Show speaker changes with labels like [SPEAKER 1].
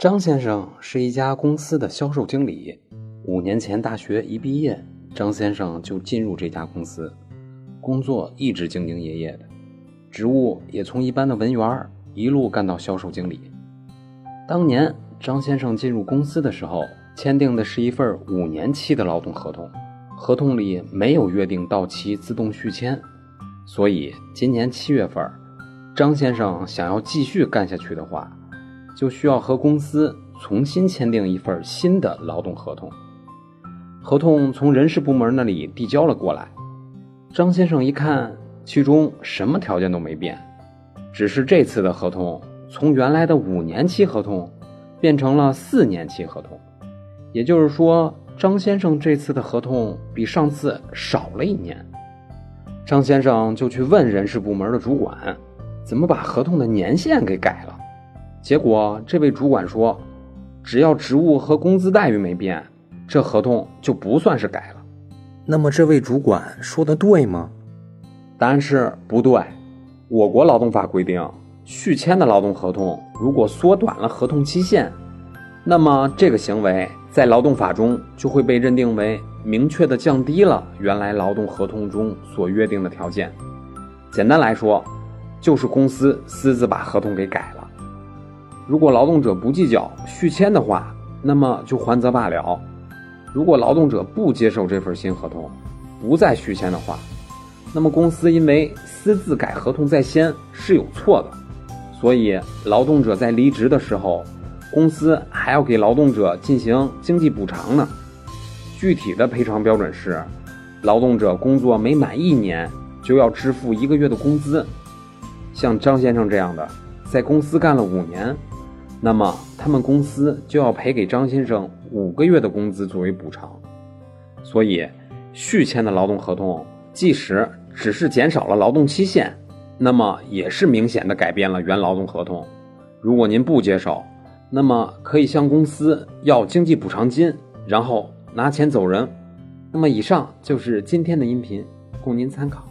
[SPEAKER 1] 张先生是一家公司的销售经理。五年前大学一毕业，张先生就进入这家公司，工作一直兢兢业业的，职务也从一般的文员一路干到销售经理。当年张先生进入公司的时候，签订的是一份五年期的劳动合同，合同里没有约定到期自动续签，所以今年七月份，张先生想要继续干下去的话。就需要和公司重新签订一份新的劳动合同。合同从人事部门那里递交了过来，张先生一看，其中什么条件都没变，只是这次的合同从原来的五年期合同变成了四年期合同，也就是说，张先生这次的合同比上次少了一年。张先生就去问人事部门的主管，怎么把合同的年限给改了。结果，这位主管说：“只要职务和工资待遇没变，这合同就不算是改了。”
[SPEAKER 2] 那么，这位主管说的对吗？
[SPEAKER 1] 答案是不对。我国劳动法规定，续签的劳动合同如果缩短了合同期限，那么这个行为在劳动法中就会被认定为明确的降低了原来劳动合同中所约定的条件。简单来说，就是公司私自把合同给改了。如果劳动者不计较续签的话，那么就还则罢了；如果劳动者不接受这份新合同，不再续签的话，那么公司因为私自改合同在先是有错的，所以劳动者在离职的时候，公司还要给劳动者进行经济补偿呢。具体的赔偿标准是，劳动者工作每满一年就要支付一个月的工资。像张先生这样的，在公司干了五年。那么，他们公司就要赔给张先生五个月的工资作为补偿。所以，续签的劳动合同，即使只是减少了劳动期限，那么也是明显的改变了原劳动合同。如果您不接受，那么可以向公司要经济补偿金，然后拿钱走人。那么，以上就是今天的音频，供您参考。